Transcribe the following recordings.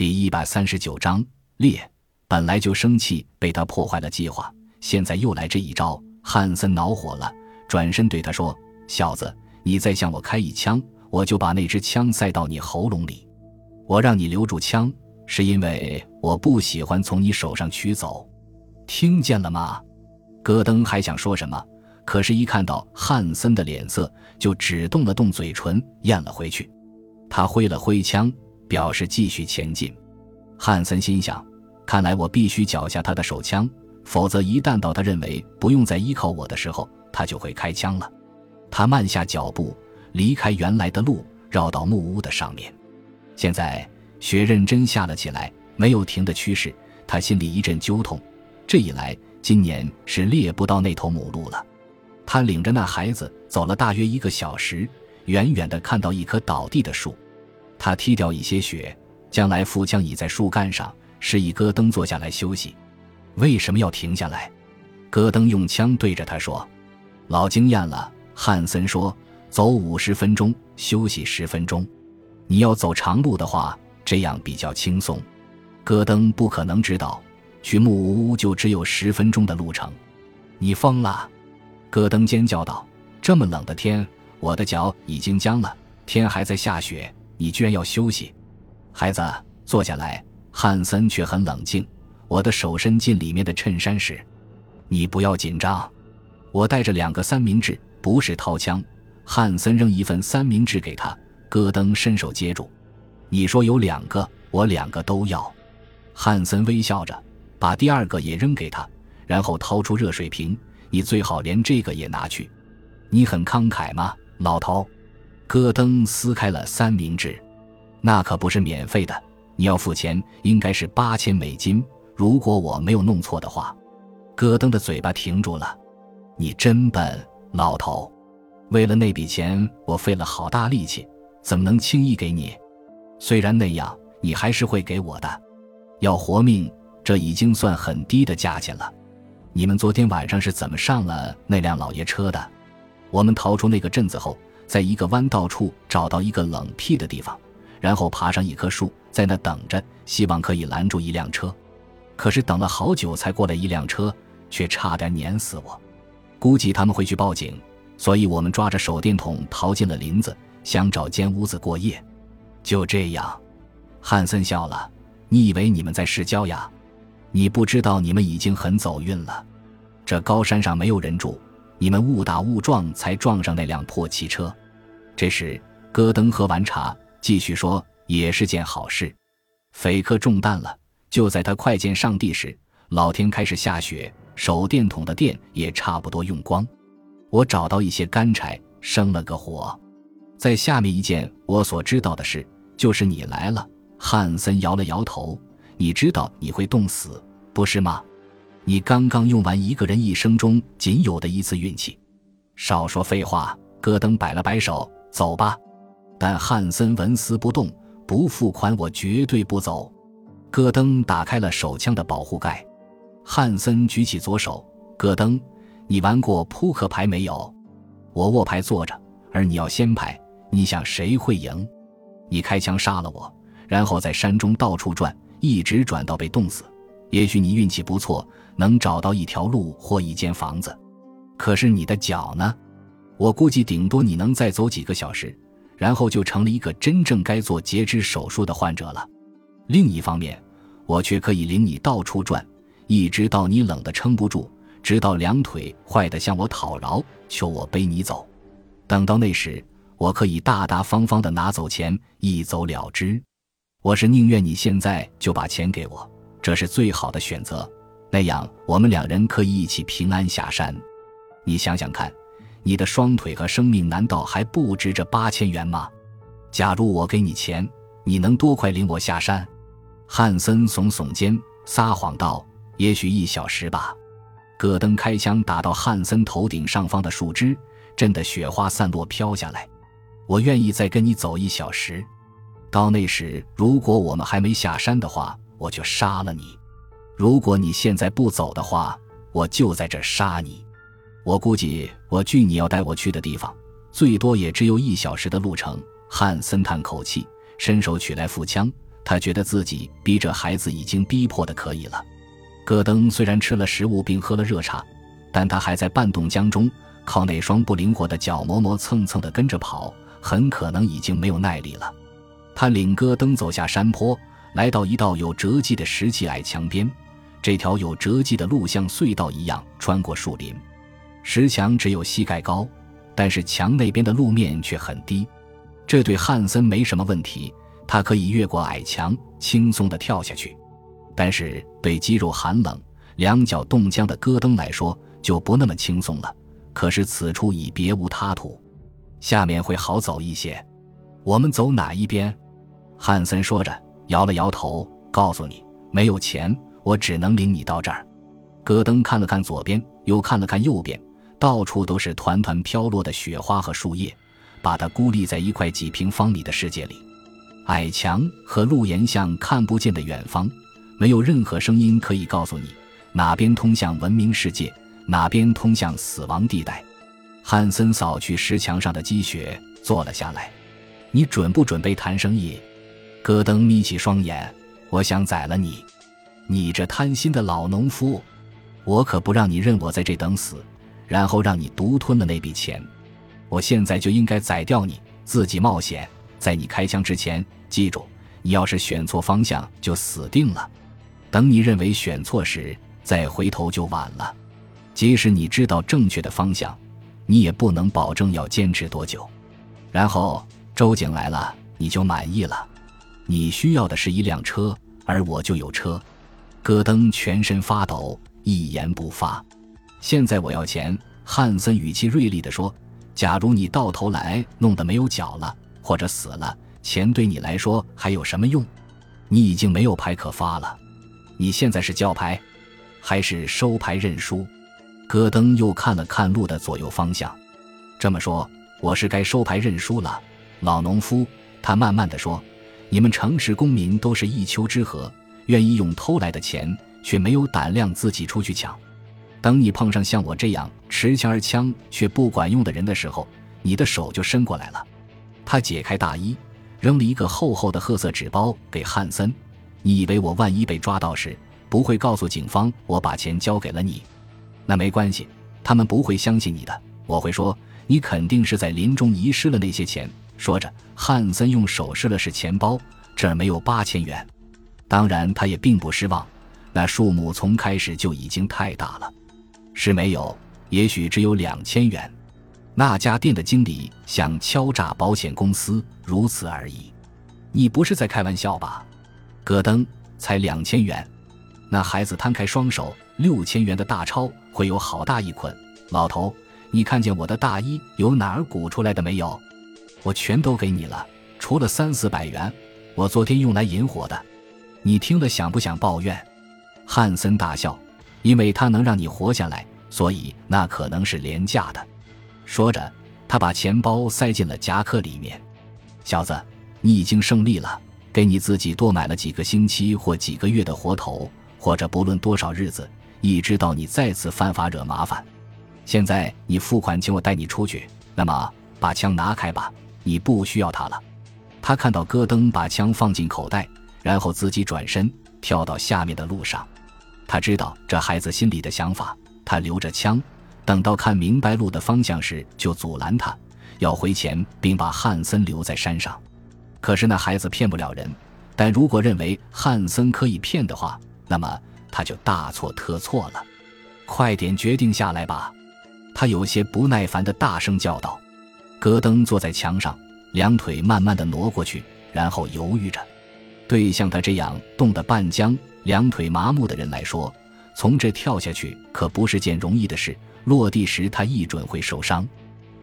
第一百三十九章烈。本来就生气，被他破坏了计划，现在又来这一招。汉森恼火了，转身对他说：“小子，你再向我开一枪，我就把那支枪塞到你喉咙里。我让你留住枪，是因为我不喜欢从你手上取走。听见了吗？”戈登还想说什么，可是，一看到汉森的脸色，就只动了动嘴唇，咽了回去。他挥了挥枪，表示继续前进。汉森心想。看来我必须缴下他的手枪，否则一旦到他认为不用再依靠我的时候，他就会开枪了。他慢下脚步，离开原来的路，绕到木屋的上面。现在雪认真下了起来，没有停的趋势。他心里一阵揪痛。这一来，今年是猎不到那头母鹿了。他领着那孩子走了大约一个小时，远远的看到一棵倒地的树，他踢掉一些雪，将来腹枪倚在树干上。示意戈登坐下来休息。为什么要停下来？戈登用枪对着他说：“老经验了。”汉森说：“走五十分钟，休息十分钟。你要走长路的话，这样比较轻松。”戈登不可能知道，去木屋就只有十分钟的路程。你疯了！戈登尖叫道：“这么冷的天，我的脚已经僵了，天还在下雪，你居然要休息？孩子，坐下来。”汉森却很冷静。我的手伸进里面的衬衫时，你不要紧张。我带着两个三明治，不是掏枪。汉森扔一份三明治给他，戈登伸手接住。你说有两个，我两个都要。汉森微笑着，把第二个也扔给他，然后掏出热水瓶。你最好连这个也拿去。你很慷慨吗，老头？戈登撕开了三明治，那可不是免费的。你要付钱，应该是八千美金。如果我没有弄错的话，戈登的嘴巴停住了。你真笨，老头。为了那笔钱，我费了好大力气，怎么能轻易给你？虽然那样，你还是会给我的。要活命，这已经算很低的价钱了。你们昨天晚上是怎么上了那辆老爷车的？我们逃出那个镇子后，在一个弯道处找到一个冷僻的地方。然后爬上一棵树，在那等着，希望可以拦住一辆车。可是等了好久才过来一辆车，却差点碾死我。估计他们会去报警，所以我们抓着手电筒逃进了林子，想找间屋子过夜。就这样，汉森笑了。你以为你们在市郊呀？你不知道你们已经很走运了。这高山上没有人住，你们误打误撞才撞上那辆破汽车。这时，戈登喝完茶。继续说也是件好事，匪克中弹了。就在他快见上帝时，老天开始下雪，手电筒的电也差不多用光。我找到一些干柴，生了个火。在下面一件我所知道的事，就是你来了。汉森摇了摇头。你知道你会冻死，不是吗？你刚刚用完一个人一生中仅有的一次运气。少说废话。戈登摆了摆手，走吧。但汉森纹丝不动，不付款我绝对不走。戈登打开了手枪的保护盖，汉森举起左手。戈登，你玩过扑克牌没有？我握牌坐着，而你要先牌。你想谁会赢？你开枪杀了我，然后在山中到处转，一直转到被冻死。也许你运气不错，能找到一条路或一间房子。可是你的脚呢？我估计顶多你能再走几个小时。然后就成了一个真正该做截肢手术的患者了。另一方面，我却可以领你到处转，一直到你冷得撑不住，直到两腿坏得向我讨饶，求我背你走。等到那时，我可以大大方方地拿走钱，一走了之。我是宁愿你现在就把钱给我，这是最好的选择。那样，我们两人可以一起平安下山。你想想看。你的双腿和生命难道还不值这八千元吗？假如我给你钱，你能多快领我下山？汉森耸耸肩，撒谎道：“也许一小时吧。”戈登开枪打到汉森头顶上方的树枝，震得雪花散落飘下来。我愿意再跟你走一小时。到那时，如果我们还没下山的话，我就杀了你；如果你现在不走的话，我就在这杀你。我估计，我距你要带我去的地方，最多也只有一小时的路程。汉森叹口气，伸手取来腹枪，他觉得自己逼着孩子已经逼迫的可以了。戈登虽然吃了食物并喝了热茶，但他还在半冻僵中，靠那双不灵活的脚磨磨蹭蹭的跟着跑，很可能已经没有耐力了。他领戈登走下山坡，来到一道有折迹的石砌矮墙边。这条有折迹的路像隧道一样穿过树林，石墙只有膝盖高，但是墙那边的路面却很低。这对汉森没什么问题，他可以越过矮墙，轻松地跳下去。但是对肌肉寒冷、两脚冻僵的戈登来说就不那么轻松了。可是此处已别无他途，下面会好走一些。我们走哪一边？汉森说着，摇了摇头，告诉你没有钱，我只能领你到这儿。戈登看了看左边，又看了看右边，到处都是团团飘落的雪花和树叶，把他孤立在一块几平方米的世界里。矮墙和路沿向看不见的远方。没有任何声音可以告诉你哪边通向文明世界，哪边通向死亡地带。汉森扫去石墙上的积雪，坐了下来。你准不准备谈生意？戈登眯起双眼。我想宰了你，你这贪心的老农夫！我可不让你认我在这等死，然后让你独吞了那笔钱。我现在就应该宰掉你，自己冒险。在你开枪之前，记住，你要是选错方向，就死定了。等你认为选错时，再回头就晚了。即使你知道正确的方向，你也不能保证要坚持多久。然后周景来了，你就满意了。你需要的是一辆车，而我就有车。戈登全身发抖，一言不发。现在我要钱。汉森语气锐利地说：“假如你到头来弄得没有脚了，或者死了，钱对你来说还有什么用？你已经没有牌可发了。”你现在是叫牌，还是收牌认输？戈登又看了看路的左右方向。这么说，我是该收牌认输了。老农夫，他慢慢的说：“你们城市公民都是一丘之貉，愿意用偷来的钱，却没有胆量自己出去抢。等你碰上像我这样持枪而枪却不管用的人的时候，你的手就伸过来了。”他解开大衣，扔了一个厚厚的褐色纸包给汉森。你以为我万一被抓到时不会告诉警方我把钱交给了你？那没关系，他们不会相信你的。我会说你肯定是在林中遗失了那些钱。说着，汉森用手试了试钱包，这儿没有八千元。当然，他也并不失望，那数目从开始就已经太大了。是没有，也许只有两千元。那家店的经理想敲诈保险公司，如此而已。你不是在开玩笑吧？戈登才两千元，那孩子摊开双手，六千元的大钞会有好大一捆。老头，你看见我的大衣有哪儿鼓出来的没有？我全都给你了，除了三四百元，我昨天用来引火的。你听了想不想抱怨？汉森大笑，因为他能让你活下来，所以那可能是廉价的。说着，他把钱包塞进了夹克里面。小子，你已经胜利了。给你自己多买了几个星期或几个月的活头，或者不论多少日子，一直到你再次犯法惹麻烦。现在你付款，请我带你出去。那么把枪拿开吧，你不需要它了。他看到戈登把枪放进口袋，然后自己转身跳到下面的路上。他知道这孩子心里的想法。他留着枪，等到看明白路的方向时，就阻拦他，要回钱，并把汉森留在山上。可是那孩子骗不了人，但如果认为汉森可以骗的话，那么他就大错特错了。快点决定下来吧！他有些不耐烦地大声叫道。戈登坐在墙上，两腿慢慢地挪过去，然后犹豫着。对像他这样冻得半僵、两腿麻木的人来说，从这跳下去可不是件容易的事。落地时他一准会受伤，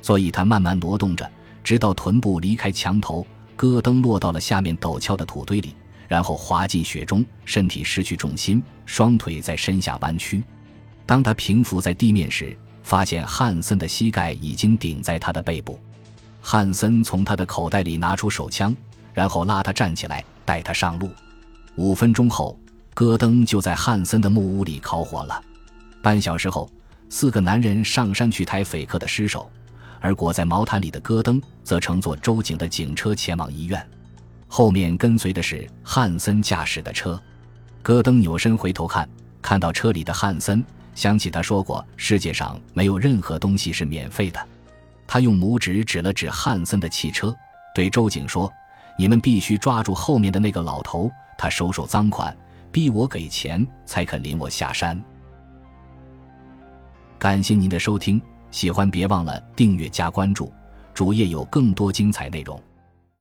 所以他慢慢挪动着，直到臀部离开墙头。戈登落到了下面陡峭的土堆里，然后滑进雪中，身体失去重心，双腿在身下弯曲。当他平伏在地面时，发现汉森的膝盖已经顶在他的背部。汉森从他的口袋里拿出手枪，然后拉他站起来，带他上路。五分钟后，戈登就在汉森的木屋里烤火了。半小时后，四个男人上山去抬匪克的尸首。而裹在毛毯里的戈登则乘坐周警的警车前往医院。后面跟随的是汉森驾驶的车。戈登扭身回头看，看到车里的汉森，想起他说过世界上没有任何东西是免费的。他用拇指指了指汉森的汽车，对周警说：“你们必须抓住后面的那个老头，他收受赃款，逼我给钱才肯领我下山。”感谢您的收听，喜欢别忘了订阅加关注，主页有更多精彩内容。